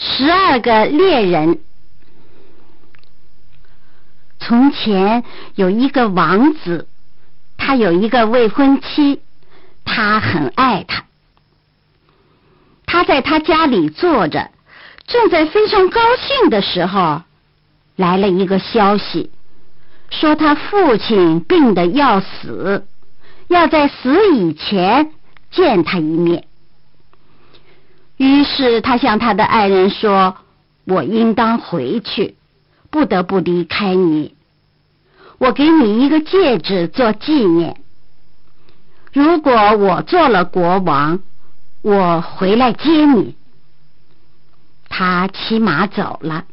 十二个猎人。从前有一个王子，他有一个未婚妻，他很爱她。他在他家里坐着，正在非常高兴的时候，来了一个消息，说他父亲病得要死，要在死以前见他一面。于是他向他的爱人说：“我应当回去，不得不离开你。我给你一个戒指做纪念。如果我做了国王。”我回来接你。他骑马走了。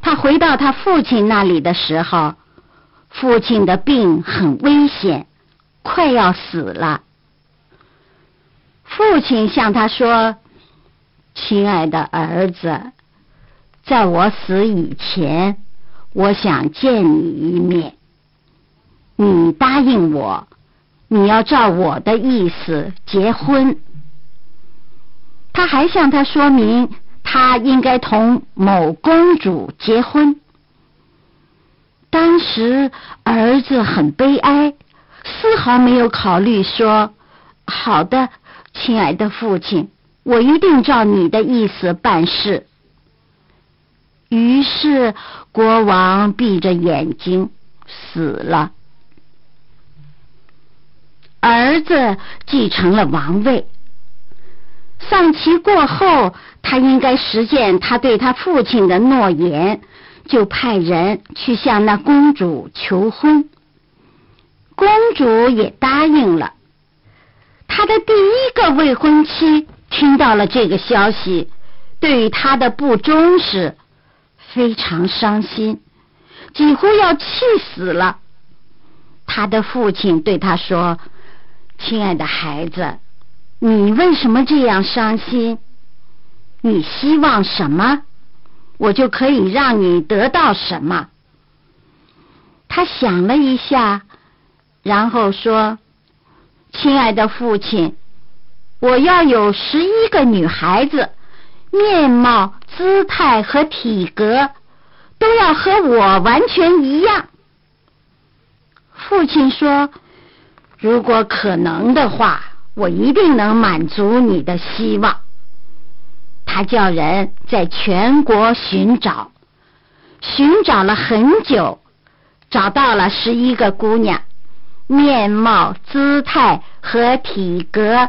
他回到他父亲那里的时候，父亲的病很危险，快要死了。父亲向他说：“亲爱的儿子，在我死以前，我想见你一面。你答应我。”你要照我的意思结婚。他还向他说明，他应该同某公主结婚。当时儿子很悲哀，丝毫没有考虑说：“好的，亲爱的父亲，我一定照你的意思办事。”于是国王闭着眼睛死了。儿子继承了王位。丧期过后，他应该实现他对他父亲的诺言，就派人去向那公主求婚。公主也答应了。他的第一个未婚妻听到了这个消息，对于他的不忠实非常伤心，几乎要气死了。他的父亲对他说。亲爱的孩子，你为什么这样伤心？你希望什么，我就可以让你得到什么。他想了一下，然后说：“亲爱的父亲，我要有十一个女孩子，面貌、姿态和体格都要和我完全一样。”父亲说。如果可能的话，我一定能满足你的希望。他叫人在全国寻找，寻找了很久，找到了十一个姑娘，面貌、姿态和体格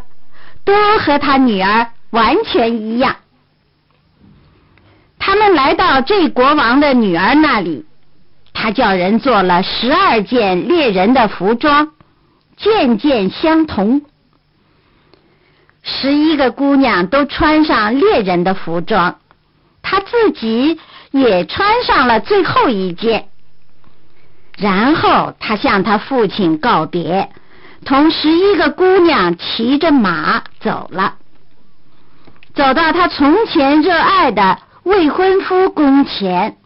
都和他女儿完全一样。他们来到这国王的女儿那里，他叫人做了十二件猎人的服装。件件相同，十一个姑娘都穿上猎人的服装，他自己也穿上了最后一件。然后他向他父亲告别，同十一个姑娘骑着马走了，走到他从前热爱的未婚夫宫前，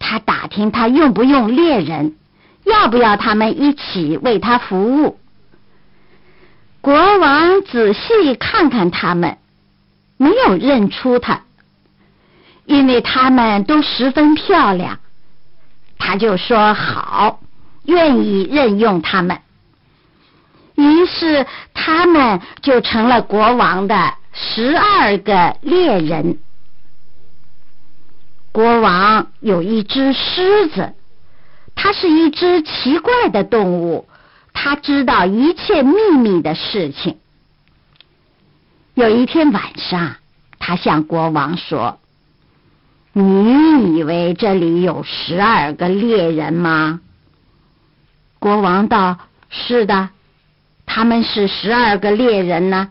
他打听他用不用猎人。要不要他们一起为他服务？国王仔细看看他们，没有认出他，因为他们都十分漂亮。他就说好，愿意任用他们。于是他们就成了国王的十二个猎人。国王有一只狮子。它是一只奇怪的动物，它知道一切秘密的事情。有一天晚上，他向国王说：“你以为这里有十二个猎人吗？”国王道：“是的，他们是十二个猎人呢。”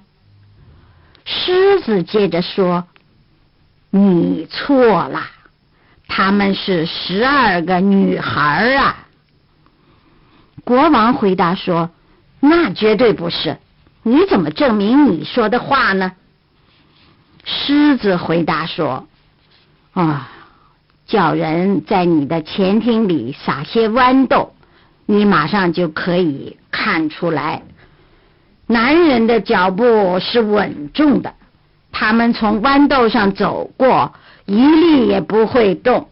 狮子接着说：“你错了。”他们是十二个女孩啊！国王回答说：“那绝对不是。你怎么证明你说的话呢？”狮子回答说：“啊，叫人在你的前厅里撒些豌豆，你马上就可以看出来。男人的脚步是稳重的，他们从豌豆上走过，一粒也不会动。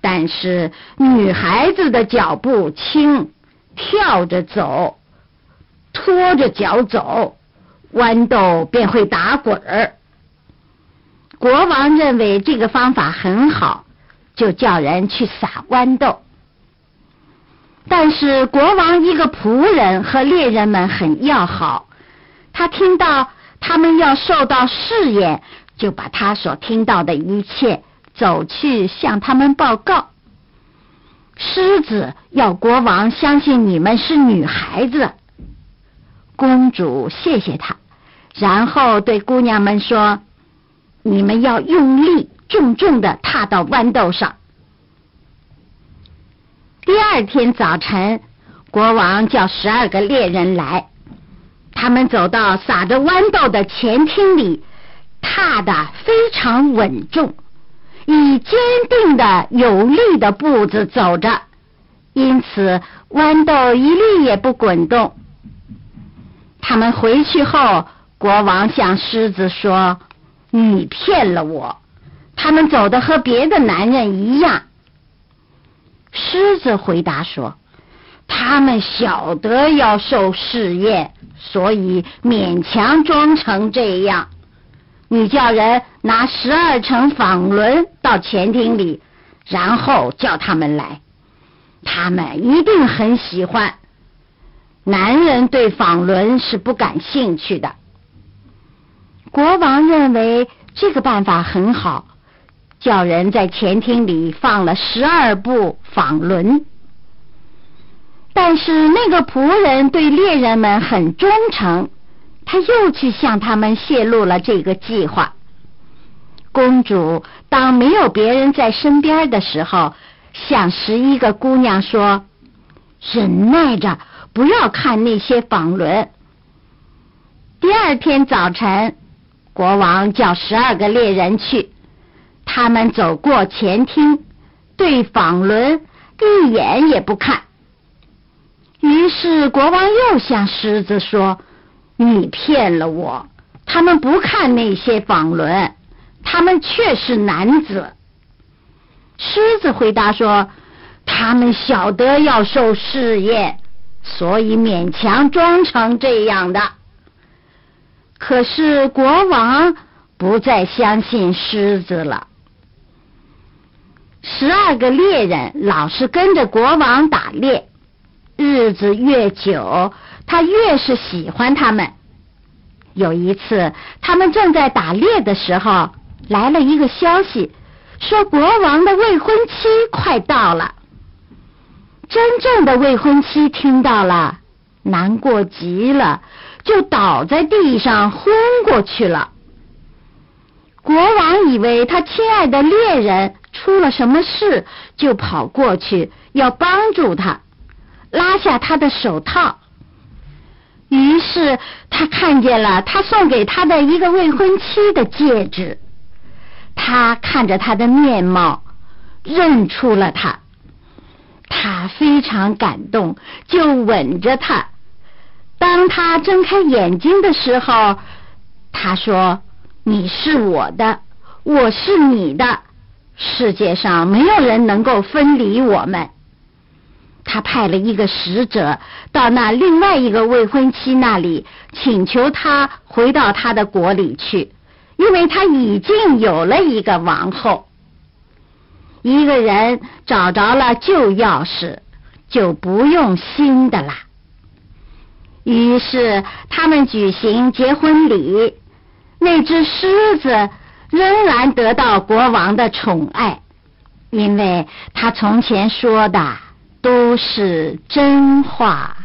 但是女孩子的脚步轻，跳着走，拖着脚走，豌豆便会打滚儿。国王认为这个方法很好，就叫人去撒豌豆。但是国王一个仆人和猎人们很要好，他听到他们要受到试验，就把他所听到的一切走去向他们报告。狮子要国王相信你们是女孩子。公主谢谢他，然后对姑娘们说：“你们要用力，重重的踏到豌豆上。”第二天早晨，国王叫十二个猎人来，他们走到撒着豌豆的前厅里，踏得非常稳重。以坚定的、有力的步子走着，因此豌豆一粒也不滚动。他们回去后，国王向狮子说：“你骗了我，他们走的和别的男人一样。”狮子回答说：“他们晓得要受试验，所以勉强装成这样。”你叫人拿十二乘纺轮到前厅里，然后叫他们来，他们一定很喜欢。男人对纺轮是不感兴趣的。国王认为这个办法很好，叫人在前厅里放了十二部纺轮。但是那个仆人对猎人们很忠诚。他又去向他们泄露了这个计划。公主当没有别人在身边的时候，向十一个姑娘说：“忍耐着，不要看那些纺轮。”第二天早晨，国王叫十二个猎人去，他们走过前厅，对纺轮一眼也不看。于是国王又向狮子说。你骗了我，他们不看那些纺轮，他们却是男子。狮子回答说：“他们晓得要受试验，所以勉强装成这样的。”可是国王不再相信狮子了。十二个猎人老是跟着国王打猎，日子越久。他越是喜欢他们。有一次，他们正在打猎的时候，来了一个消息，说国王的未婚妻快到了。真正的未婚妻听到了，难过极了，就倒在地上昏过去了。国王以为他亲爱的猎人出了什么事，就跑过去要帮助他，拉下他的手套。于是他看见了他送给他的一个未婚妻的戒指，他看着他的面貌，认出了他，他非常感动，就吻着他。他睁开眼睛的时候，他说：“你是我的，我是你的，世界上没有人能够分离我们。”他派了一个使者到那另外一个未婚妻那里，请求他回到他的国里去，因为他已经有了一个王后。一个人找着了旧钥匙，就不用新的啦。于是他们举行结婚礼，那只狮子仍然得到国王的宠爱，因为他从前说的。都是真话。